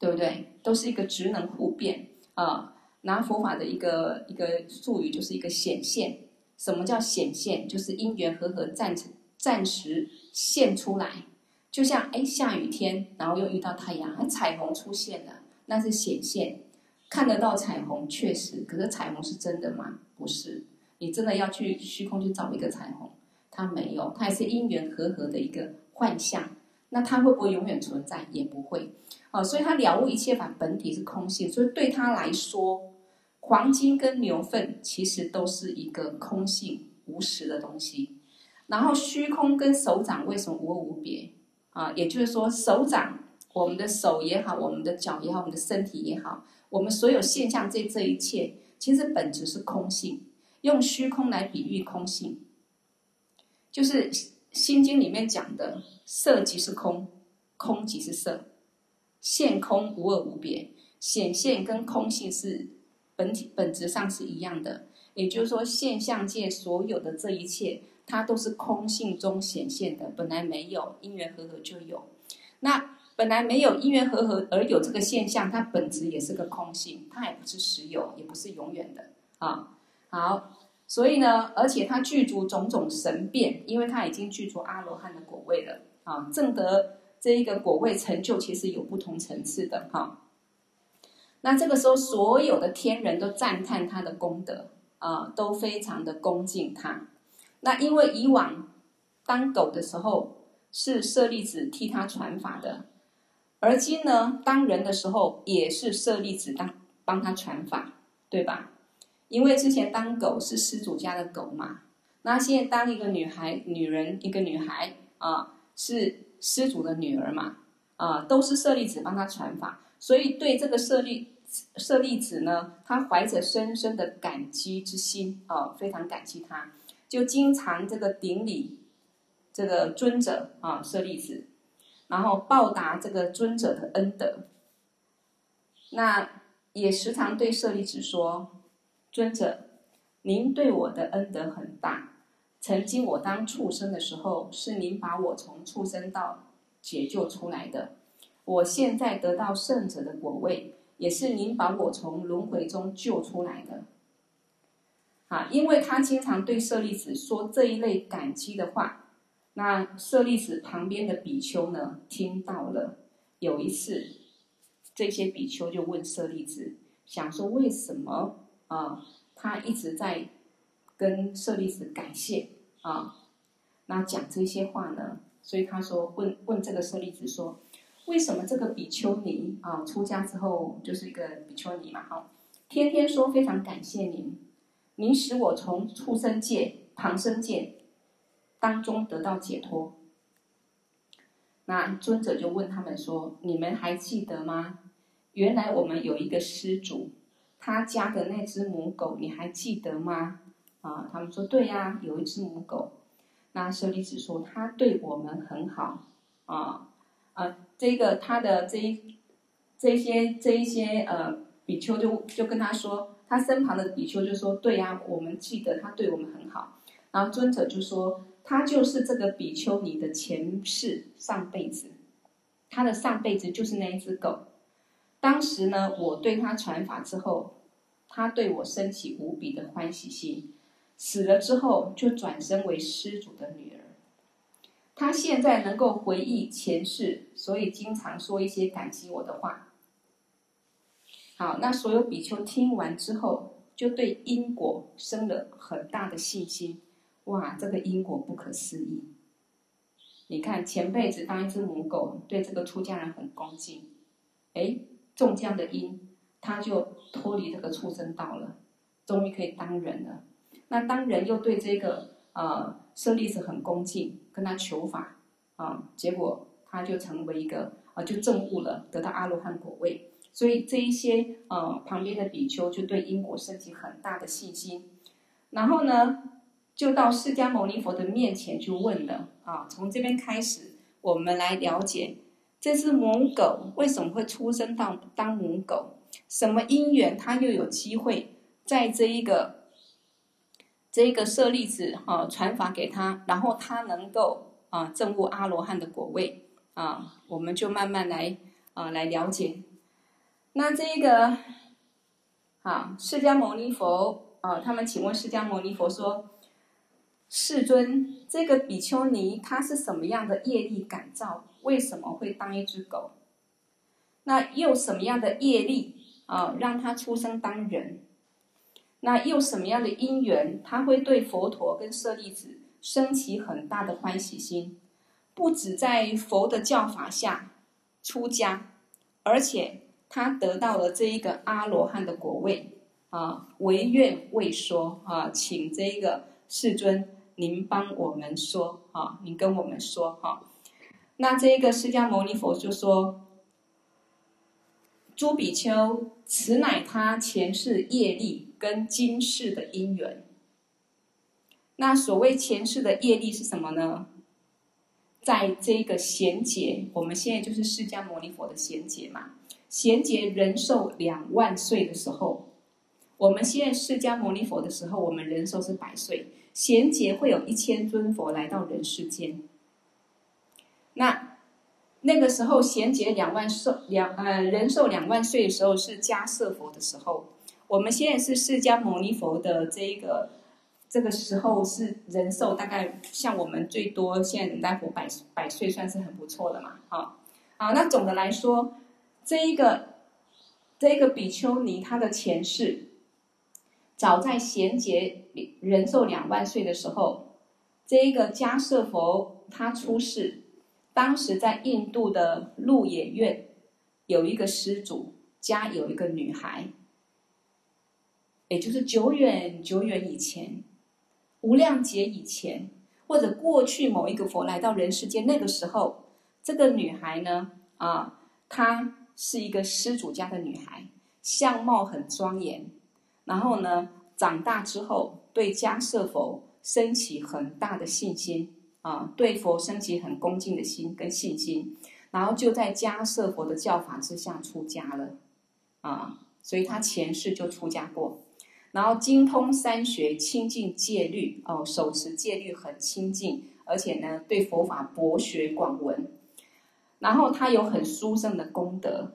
对不对？都是一个职能互变啊。拿佛法的一个一个术语，就是一个显现。什么叫显现？就是因缘和合暂暂时现出来。就像哎，下雨天，然后又遇到太阳，彩虹出现了，那是显现，看得到彩虹，确实。可是彩虹是真的吗？不是。你真的要去虚空去找一个彩虹，它没有，它也是因缘和合的一个幻象。那它会不会永远存在？也不会。哦，所以他了悟一切法本体是空性，所以对他来说，黄金跟牛粪其实都是一个空性无实的东西。然后虚空跟手掌为什么无二无别？啊，也就是说，手掌，我们的手也好，我们的脚也好，我们的身体也好，我们所有现象这这一切，其实本质是空性。用虚空来比喻空性，就是《心经》里面讲的“色即是空，空即是色，现空无二无别”。显现跟空性是本体本质上是一样的，也就是说，现象界所有的这一切。它都是空性中显现的，本来没有因缘和合就有。那本来没有因缘和合而有这个现象，它本质也是个空性，它也不是实有，也不是永远的啊。好，所以呢，而且它具足种种神变，因为它已经具足阿罗汉的果位了啊。证得这一个果位成就，其实有不同层次的哈。那这个时候，所有的天人都赞叹他的功德啊，都非常的恭敬他。那因为以往当狗的时候是舍利子替他传法的，而今呢当人的时候也是舍利子当帮他传法，对吧？因为之前当狗是施主家的狗嘛，那现在当一个女孩、女人，一个女孩啊是施主的女儿嘛，啊都是舍利子帮她传法，所以对这个舍利舍利子呢，他怀着深深的感激之心啊，非常感激他。就经常这个顶礼这个尊者啊，舍利子，然后报答这个尊者的恩德。那也时常对舍利子说：“尊者，您对我的恩德很大。曾经我当畜生的时候，是您把我从畜生道解救出来的。我现在得到圣者的果位，也是您把我从轮回中救出来的。”啊，因为他经常对舍利子说这一类感激的话，那舍利子旁边的比丘呢，听到了。有一次，这些比丘就问舍利子，想说为什么啊，他一直在跟舍利子感谢啊，那讲这些话呢？所以他说问问这个舍利子说，为什么这个比丘尼啊，出家之后就是一个比丘尼嘛，哈，天天说非常感谢您。您使我从畜生界、旁生界当中得到解脱。那尊者就问他们说：“你们还记得吗？原来我们有一个施主，他家的那只母狗，你还记得吗？”啊，他们说：“对呀，有一只母狗。”那舍利子说：“他对我们很好。”啊啊，这个他的这一这些这一些呃比丘就就跟他说。他身旁的比丘就说：“对呀，我们记得他对我们很好。”然后尊者就说：“他就是这个比丘尼的前世上辈子，他的上辈子就是那一只狗。当时呢，我对他传法之后，他对我升起无比的欢喜心。死了之后，就转生为施主的女儿。他现在能够回忆前世，所以经常说一些感激我的话。”好，那所有比丘听完之后，就对因果生了很大的信心。哇，这个因果不可思议！你看前辈子当一只母狗，对这个出家人很恭敬，哎，种这样的因，他就脱离这个畜生道了，终于可以当人了。那当人又对这个呃舍利子很恭敬，跟他求法啊、结果他就成为一个啊、呃，就证悟了，得到阿罗汉果位。所以这一些呃旁边的比丘就对因果升起很大的信心，然后呢，就到释迦牟尼佛的面前去问了啊。从这边开始，我们来了解这只母狗为什么会出生到当母狗，什么因缘它又有机会在这一个这一个舍利子啊传法给他，然后他能够啊证悟阿罗汉的果位啊，我们就慢慢来啊来了解。那这一个。啊，释迦牟尼佛啊，他们请问释迦牟尼佛说：“世尊，这个比丘尼他是什么样的业力感召？为什么会当一只狗？那又什么样的业力啊，让他出生当人？那又什么样的因缘，他会对佛陀跟舍利子升起很大的欢喜心？不止在佛的教法下出家，而且。”他得到了这一个阿罗汉的果位啊，唯愿未说啊，请这一个世尊您帮我们说啊，您跟我们说哈、那这个释迦牟尼佛就说：“朱比丘，此乃他前世业力跟今世的因缘。那所谓前世的业力是什么呢？在这个贤劫，我们现在就是释迦牟尼佛的贤劫嘛。”贤劫人寿两万岁的时候，我们现在释迦牟尼佛的时候，我们人寿是百岁。贤劫会有一千尊佛来到人世间。那那个时候贤劫两万寿两呃人寿两万岁的时候是迦叶佛的时候。我们现在是释迦牟尼佛的这一个这个时候是人寿大概像我们最多现在人大佛百百岁算是很不错的嘛。好，好，那总的来说。这一个，这一个比丘尼，他的前世，早在贤劫人寿两万岁的时候，这一个迦舍佛他出世，当时在印度的鹿野苑，有一个施主家有一个女孩，也就是久远久远以前，无量劫以前，或者过去某一个佛来到人世间，那个时候，这个女孩呢，啊，她。是一个施主家的女孩，相貌很庄严。然后呢，长大之后对迦舍佛升起很大的信心啊，对佛升起很恭敬的心跟信心。然后就在迦舍佛的教法之下出家了啊，所以他前世就出家过。然后精通三学，清净戒律哦，手持戒律很清净，而且呢，对佛法博学广闻。然后他有很殊胜的功德，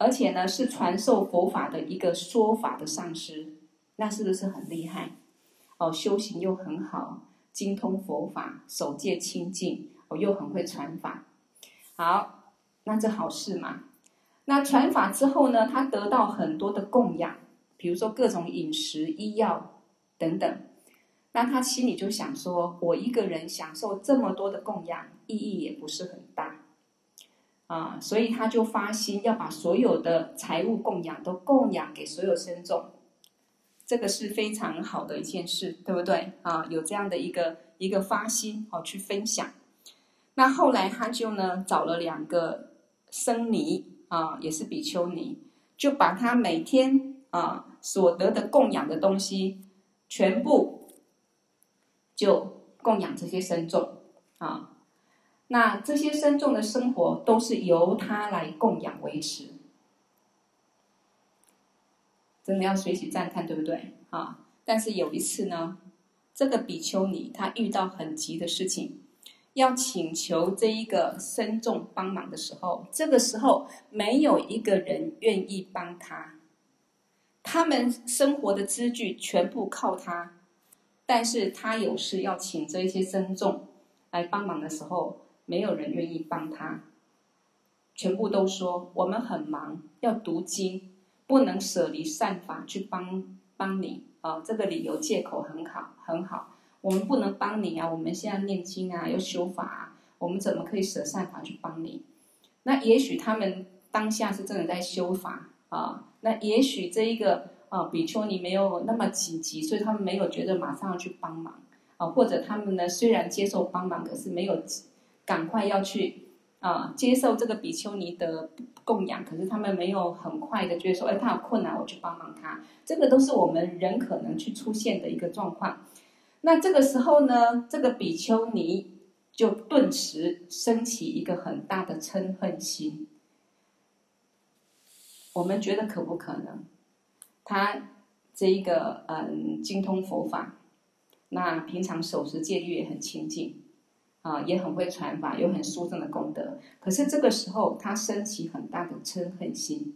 而且呢是传授佛法的一个说法的上师，那是不是很厉害？哦，修行又很好，精通佛法，守戒清净，哦，又很会传法。好，那这好事嘛。那传法之后呢，他得到很多的供养，比如说各种饮食、医药等等。那他心里就想说：“我一个人享受这么多的供养，意义也不是很大啊。”所以他就发心要把所有的财物供养都供养给所有僧众，这个是非常好的一件事，对不对啊？有这样的一个一个发心哦，去分享。那后来他就呢找了两个僧尼啊，也是比丘尼，就把他每天啊所得的供养的东西全部。就供养这些僧众啊，那这些僧众的生活都是由他来供养维持，真的要随喜赞叹，对不对啊？但是有一次呢，这个比丘尼他遇到很急的事情，要请求这一个僧众帮忙的时候，这个时候没有一个人愿意帮他，他们生活的资具全部靠他。但是他有事要请这一些僧众来帮忙的时候，没有人愿意帮他，全部都说我们很忙，要读经，不能舍离善法去帮帮你啊、哦！这个理由借口很好很好，我们不能帮你啊！我们现在念经啊，要修法啊，我们怎么可以舍善法去帮你？那也许他们当下是真的在修法啊、那也许这一个。啊，比丘尼没有那么紧急，所以他们没有觉得马上要去帮忙啊，或者他们呢虽然接受帮忙，可是没有赶快要去啊，接受这个比丘尼的供养，可是他们没有很快的觉得说，哎，他有困难，我去帮帮他。这个都是我们人可能去出现的一个状况。那这个时候呢，这个比丘尼就顿时升起一个很大的嗔恨心。我们觉得可不可能？他这一个嗯，精通佛法，那平常守持戒律也很清净。啊，也很会传法，有很殊胜的功德。可是这个时候，他升起很大的嗔恨心，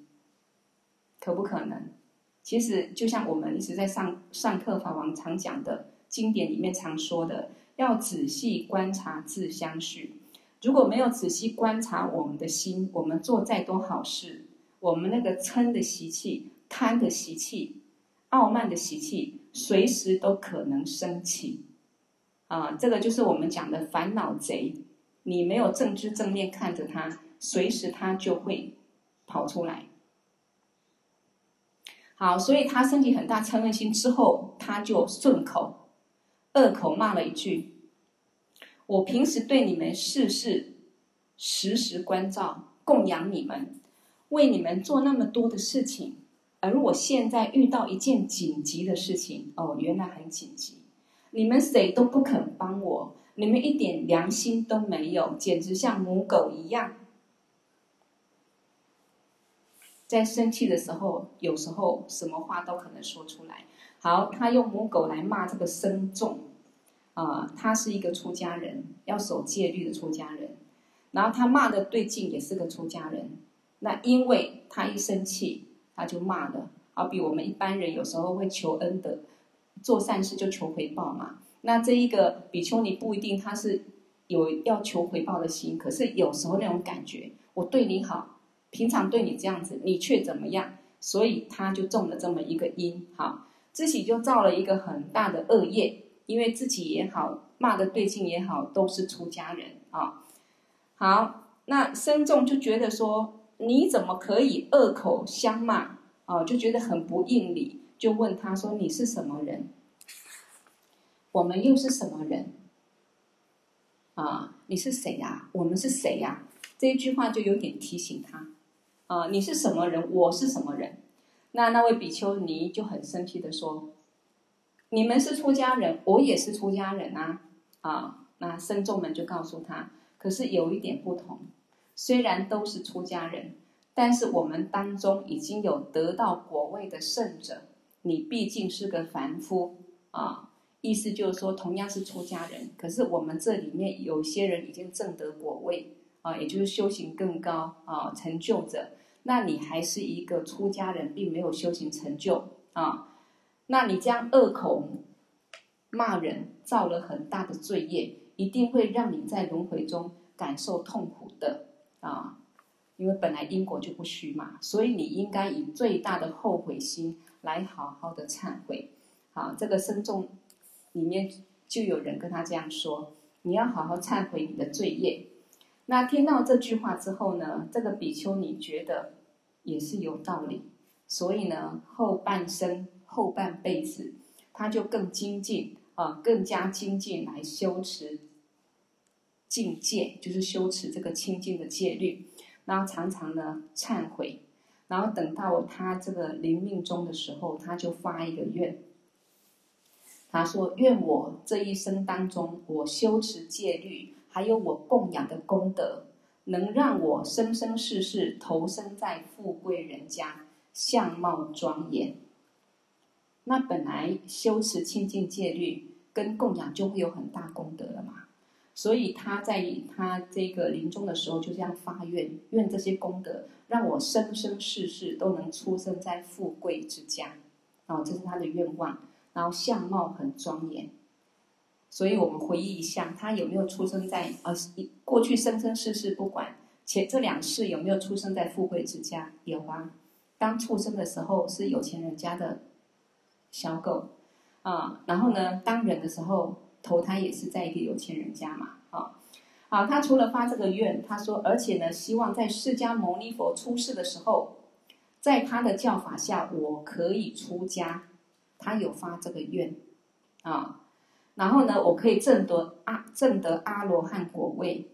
可不可能？其实就像我们一直在上上课法王常讲的经典里面常说的，要仔细观察自相续。如果没有仔细观察我们的心，我们做再多好事，我们那个嗔的习气、贪的习气、傲慢的习气，随时都可能升起。啊，这个就是我们讲的烦恼贼，你没有正知正念看着他，随时他就会跑出来。好，所以他升起很大嗔恨心之后，他就顺口恶口骂了一句：“我平时对你们事事时时关照，供养你们，为你们做那么多的事情，而我现在遇到一件紧急的事情，哦，原来很紧急。”你们谁都不肯帮我，你们一点良心都没有，简直像母狗一样。在生气的时候，有时候什么话都可能说出来。好，他用母狗来骂这个僧众，啊、他是一个出家人，要守戒律的出家人。然后他骂的对境也是个出家人。那因为他一生气，他就骂了，好比我们一般人有时候会求恩的。做善事就求回报嘛，那这一个比丘尼不一定他是有要求回报的心，可是有时候那种感觉，我对你好，平常对你这样子，你却怎么样，所以他就种了这么一个因，好，自己就造了一个很大的恶业，因为自己也好，骂的对境也好，都是出家人啊，好，那僧众就觉得说，你怎么可以恶口相骂？啊，就觉得很不应理。就问他说：“你是什么人？我们又是什么人？啊，你是谁呀？我们是谁呀？”这一句话就有点提醒他：“啊，你是什么人？我是什么人？”那那位比丘尼就很生气的说：“你们是出家人，我也是出家人啊！啊，那僧众们就告诉他：可是有一点不同，虽然都是出家人，但是我们当中已经有得到果位的圣者。”你毕竟是个凡夫啊，意思就是说，同样是出家人，可是我们这里面有些人已经证得果位啊，也就是修行更高啊，成就者。那你还是一个出家人，并没有修行成就啊，那你这样恶口骂人，造了很大的罪业，一定会让你在轮回中感受痛苦的啊，因为本来因果就不虚嘛，所以你应该以最大的后悔心。来好好的忏悔，好，这个僧众里面就有人跟他这样说：“你要好好忏悔你的罪业。”那听到这句话之后呢，这个比丘尼觉得也是有道理，所以呢，后半生后半辈子，他就更精进啊，更加精进来修持境界，就是修持这个清净的戒律，然后常常呢忏悔。然后等到他这个临命终的时候，他就发一个愿。他说：“愿我这一生当中，我修持戒律，还有我供养的功德，能让我生生世世投身在富贵人家，相貌庄严。”那本来修持清净戒律跟供养就会有很大功德了嘛。所以他在他这个临终的时候就这样发愿，愿这些功德让我生生世世都能出生在富贵之家，哦这是他的愿望，然后相貌很庄严。所以我们回忆一下，他有没有出生在呃过去生生世世不管，且这两世有没有出生在富贵之家？有啊，当出生的时候是有钱人家的小狗啊，然后呢，当人的时候。投胎也是在一个有钱人家嘛，好，他除了发这个愿，他说，而且呢，希望在释迦牟尼佛出世的时候，在他的教法下，我可以出家，他有发这个愿，啊，然后呢，我可以证得阿证得阿罗汉果位，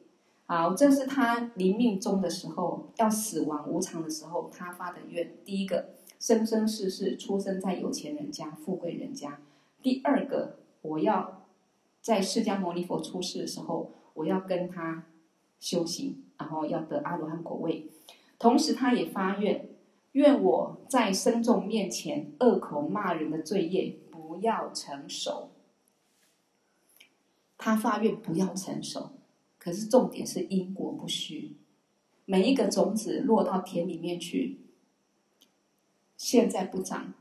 好，这是他临命终的时候，要死亡无常的时候，他发的愿。第一个，生生世世出生在有钱人家、富贵人家；第二个，我要在释迦牟尼佛出世的时候，我要跟他修行，然后要得阿罗汉果位。同时，他也发愿，愿我在僧众面前恶口骂人的罪业不要成熟。他发愿不要成熟。可是重点是因果不虚，每一个种子落到田里面去，现在不长，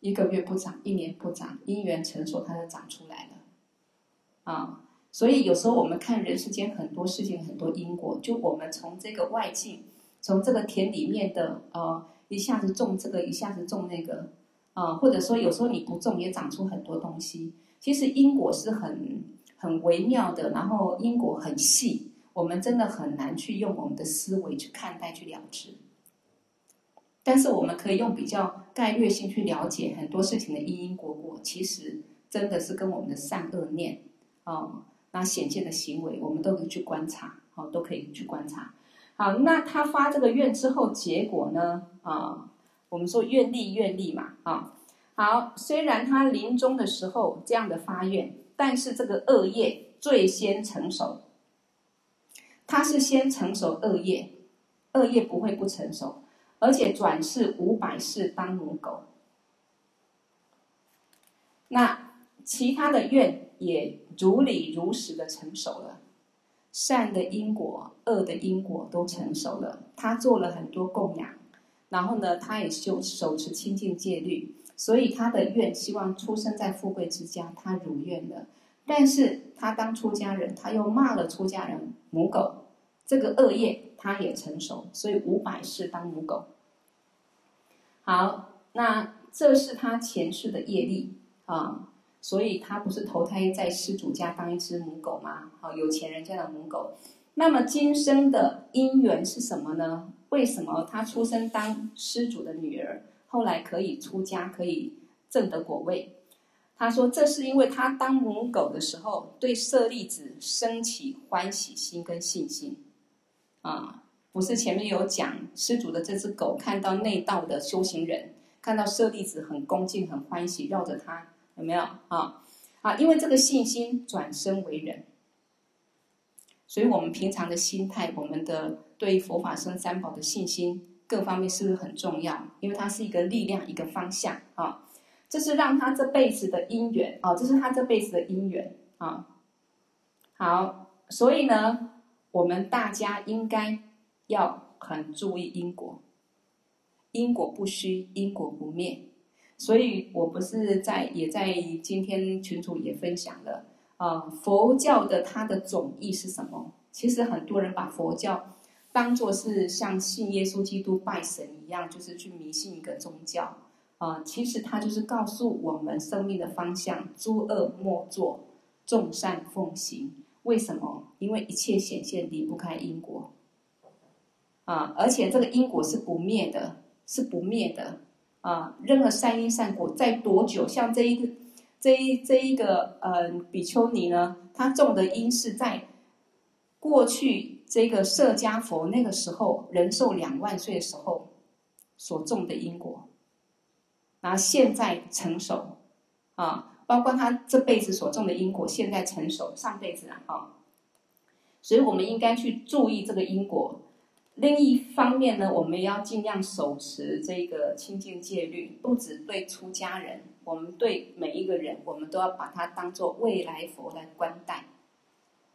一个月不长，一年不长，因缘成熟，它就长出来了。啊，所以有时候我们看人世间很多事情，很多因果，就我们从这个外境，从这个田里面的呃，一下子种这个，一下子种那个，啊，或者说有时候你不种也长出很多东西。其实因果是很。很微妙的，然后因果很细，我们真的很难去用我们的思维去看待、去了知。但是我们可以用比较概略性去了解很多事情的因因果果，其实真的是跟我们的善恶念啊、那显现的行为，我们都可以去观察，好、哦，都可以去观察。好，那他发这个愿之后，结果呢？啊、我们说愿力愿力嘛，啊、好，虽然他临终的时候这样的发愿。但是这个恶业最先成熟，他是先成熟恶业，恶业不会不成熟，而且转世五百世当母狗。那其他的愿也如理如实的成熟了，善的因果、恶的因果都成熟了。他做了很多供养，然后呢，他也修手持清净戒律。所以他的愿希望出生在富贵之家，他如愿了。但是他当出家人，他又骂了出家人母狗，这个恶业他也成熟，所以五百世当母狗。好，那这是他前世的业力啊，所以他不是投胎在施主家当一只母狗吗？好，有钱人家的母狗。那么今生的因缘是什么呢？为什么他出生当施主的女儿？后来可以出家，可以证得果位。他说：“这是因为他当母狗的时候，对舍利子升起欢喜心跟信心。啊，不是前面有讲施主的这只狗看到内道的修行人，看到舍利子很恭敬、很欢喜，绕着他，有没有啊？啊，因为这个信心转身为人。所以我们平常的心态，我们的对佛法僧三宝的信心。”各方面是不是很重要？因为它是一个力量，一个方向啊。这是让他这辈子的因缘啊，这是他这辈子的因缘啊。好，所以呢，我们大家应该要很注意因果，因果不虚，因果不灭。所以我不是在也在今天群主也分享了啊，佛教的它的总义是什么？其实很多人把佛教。当做是像信耶稣基督拜神一样，就是去迷信一个宗教啊、其实他就是告诉我们生命的方向：诸恶莫作，众善奉行。为什么？因为一切显现离不开因果啊，而且这个因果是不灭的，是不灭的啊。任何善因善果，在多久？像这一个这一这一个呃比丘尼呢，他种的因是在过去。这个释迦佛那个时候人寿两万岁的时候所种的因果，然后现在成熟啊，包括他这辈子所种的因果，现在成熟，上辈子啊，所以我们应该去注意这个因果。另一方面呢，我们要尽量手持这个清净戒律，不止对出家人，我们对每一个人，我们都要把它当做未来佛来观待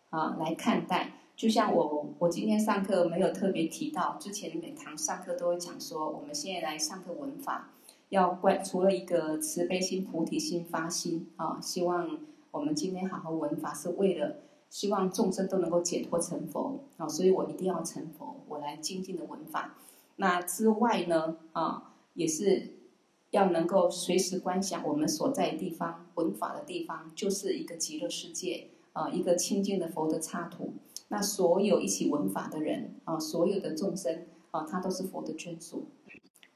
啊，来看待。就像我，我今天上课没有特别提到，之前每堂上课都会讲说，我们现在来上课闻法，要观除了一个慈悲心、菩提心发心啊，希望我们今天好好闻法，是为了希望众生都能够解脱成佛啊，所以我一定要成佛，我来精进的闻法。那之外呢，啊，也是要能够随时观想我们所在的地方，闻法的地方就是一个极乐世界啊，一个清净的佛的刹土。那所有一起闻法的人啊，所有的众生啊，他都是佛的眷属，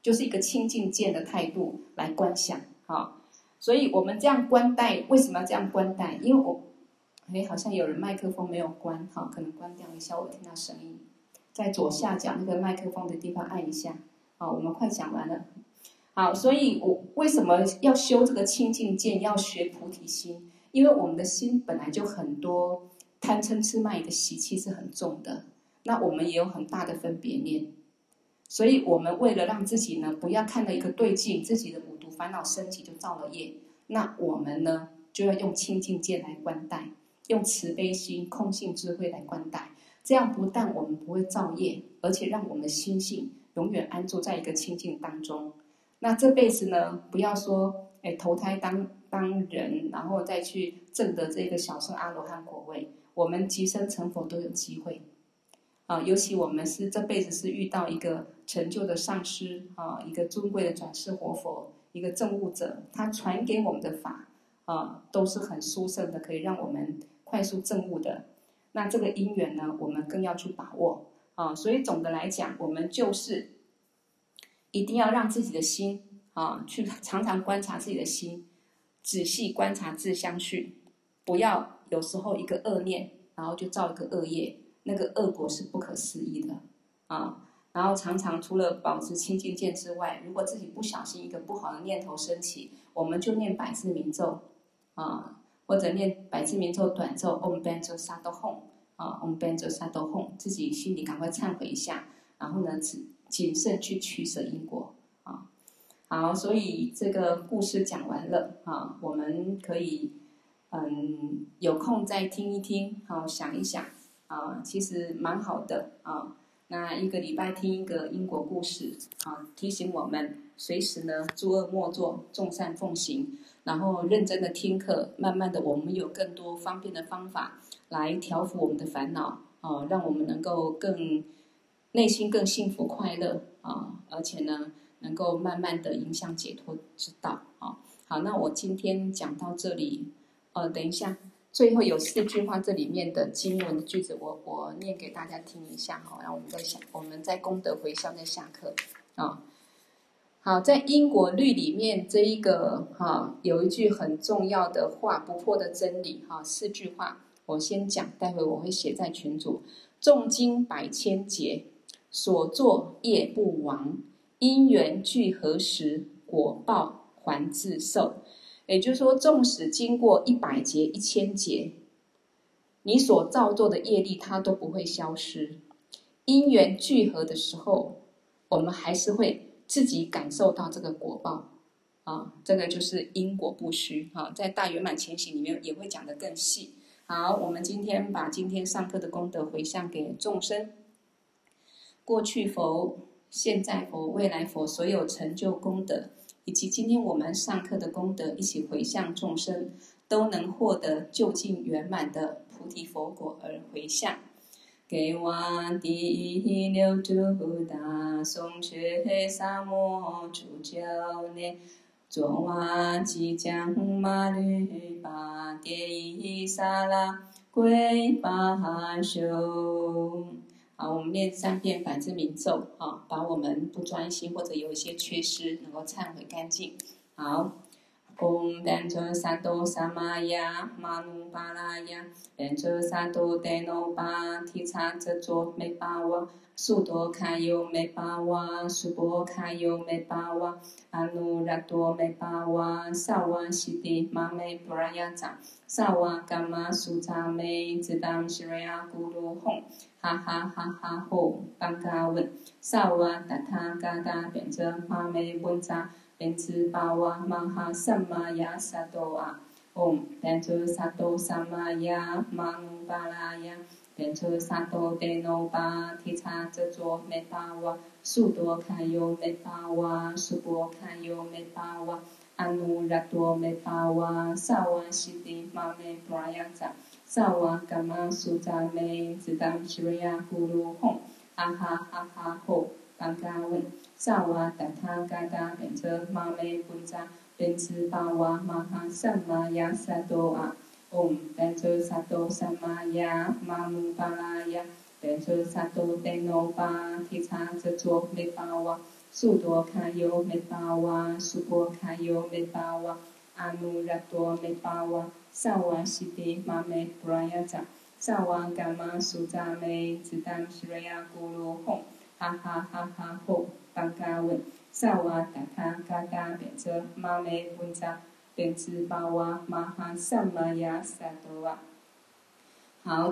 就是一个清净见的态度来观想啊。所以我们这样观待，为什么要这样观待？因为我哎，好像有人麦克风没有关，好，可能关掉一下，我听到声音。在左下角那个麦克风的地方按一下，好，我们快讲完了。好，所以我为什么要修这个清净见，要学菩提心？因为我们的心本来就很多贪嗔痴慢疑的习气是很重的，那我们也有很大的分别念，所以我们为了让自己呢不要看到一个对境，自己的五毒烦恼升起就造了业，那我们呢就要用清净见来观待，用慈悲心、空性智慧来观待，这样不但我们不会造业，而且让我们的心性永远安住在一个清净当中。那这辈子呢，不要说哎投胎当。当人，然后再去证得这个小乘阿罗汉果位，我们即生成佛都有机会。啊，尤其我们是这辈子是遇到一个成就的上师啊，一个尊贵的转世活佛，一个证悟者，他传给我们的法啊，都是很殊胜的，可以让我们快速证悟的。那这个因缘呢，我们更要去把握啊。所以总的来讲，我们就是一定要让自己的心啊，去常常观察自己的心。仔细观察自相续，不要有时候一个恶念，然后就造一个恶业，那个恶果是不可思议的啊。然后常常除了保持清净见之外，如果自己不小心一个不好的念头升起，我们就念百字明咒啊，或者念百字明咒短咒 Om Benzo Sato Hon 啊 Om Benzo Sato Hon，自己心里赶快忏悔一下，然后呢，谨谨慎去取舍因果。啊好，所以这个故事讲完了啊，我们可以嗯有空再听一听，好想一想啊，其实蛮好的啊。那一个礼拜听一个因果故事啊，提醒我们随时呢诸恶莫作，众善奉行，然后认真的听课，慢慢的我们有更多方便的方法来调伏我们的烦恼啊，让我们能够更内心更幸福快乐啊，而且呢。能够慢慢的影响解脱之道，好，好，那我今天讲到这里，呃，等一下，最后有四句话，这里面的经文的句子我，我念给大家听一下，好，然后我们再想，我们在功德回向再下课，啊，好，在因果律里面这一个哈，有一句很重要的话，不破的真理，哈，四句话，我先讲，待会我会写在群组，诵经百千劫，所作业不亡。因缘聚合时，果报还自受。也就是说，纵使经过一百劫、一千劫，你所造作的业力，它都不会消失。因缘聚合的时候，我们还是会自己感受到这个果报。啊，这个就是因果不虚。啊，在大圆满前行里面也会讲得更细。好，我们今天把今天上课的功德回向给众生，过去佛。现在佛、未来佛所有成就功德，以及今天我们上课的功德，一起回向众生，都能获得就近圆满的菩提佛果而回向。给我第一六度大颂觉萨摩主教念，作瓦吉将马律巴迭伊萨拉归巴修。好，我们念三遍百字明咒，啊，把我们不专心或者有一些缺失能够忏悔干净。好嗡丹卓萨多萨玛雅玛努巴拉雅，丹卓萨多达诺巴提察执卓梅巴瓦，苏托卡尤梅巴瓦，苏波卡尤梅巴瓦，阿努拉多梅巴瓦，萨瓦西迪玛美布拉雅扎，萨瓦甘玛苏扎美，次达西瑞阿咕噜哄，哈哈哈哈哄，班嘎问，萨瓦达他嘎嘎变成花美文扎。变智巴瓦玛哈萨玛亚萨多啊，唵，变成萨多萨玛亚玛努巴拉亚，变成萨多德诺巴提查则卓美巴瓦，苏多卡尤美巴瓦，苏波卡尤美巴瓦，阿努拉多美巴瓦，萨瓦西迪玛美布拉亚扎。萨瓦伽玛苏扎美，只当西瑞亚咕噜吽，哈哈哈哈吼，班嘎问，萨瓦达他嘎达变成玛美布扎，变智巴瓦玛哈萨玛雅萨多啊，唵，变成萨多萨玛雅玛努巴拉雅，变成萨多德诺巴提查则卓美巴瓦，苏多卡尤美巴瓦，苏波卡尤美巴瓦，阿努拉多美巴瓦。萨瓦西迪玛美布拉雅扎，萨瓦伽玛苏扎美子当西瑞亚咕噜哄，哈哈哈哈吼，当嘎问，萨瓦达他嘎嘎变则玛美本扎，变兹巴瓦玛哈萨玛亚萨多瓦，好。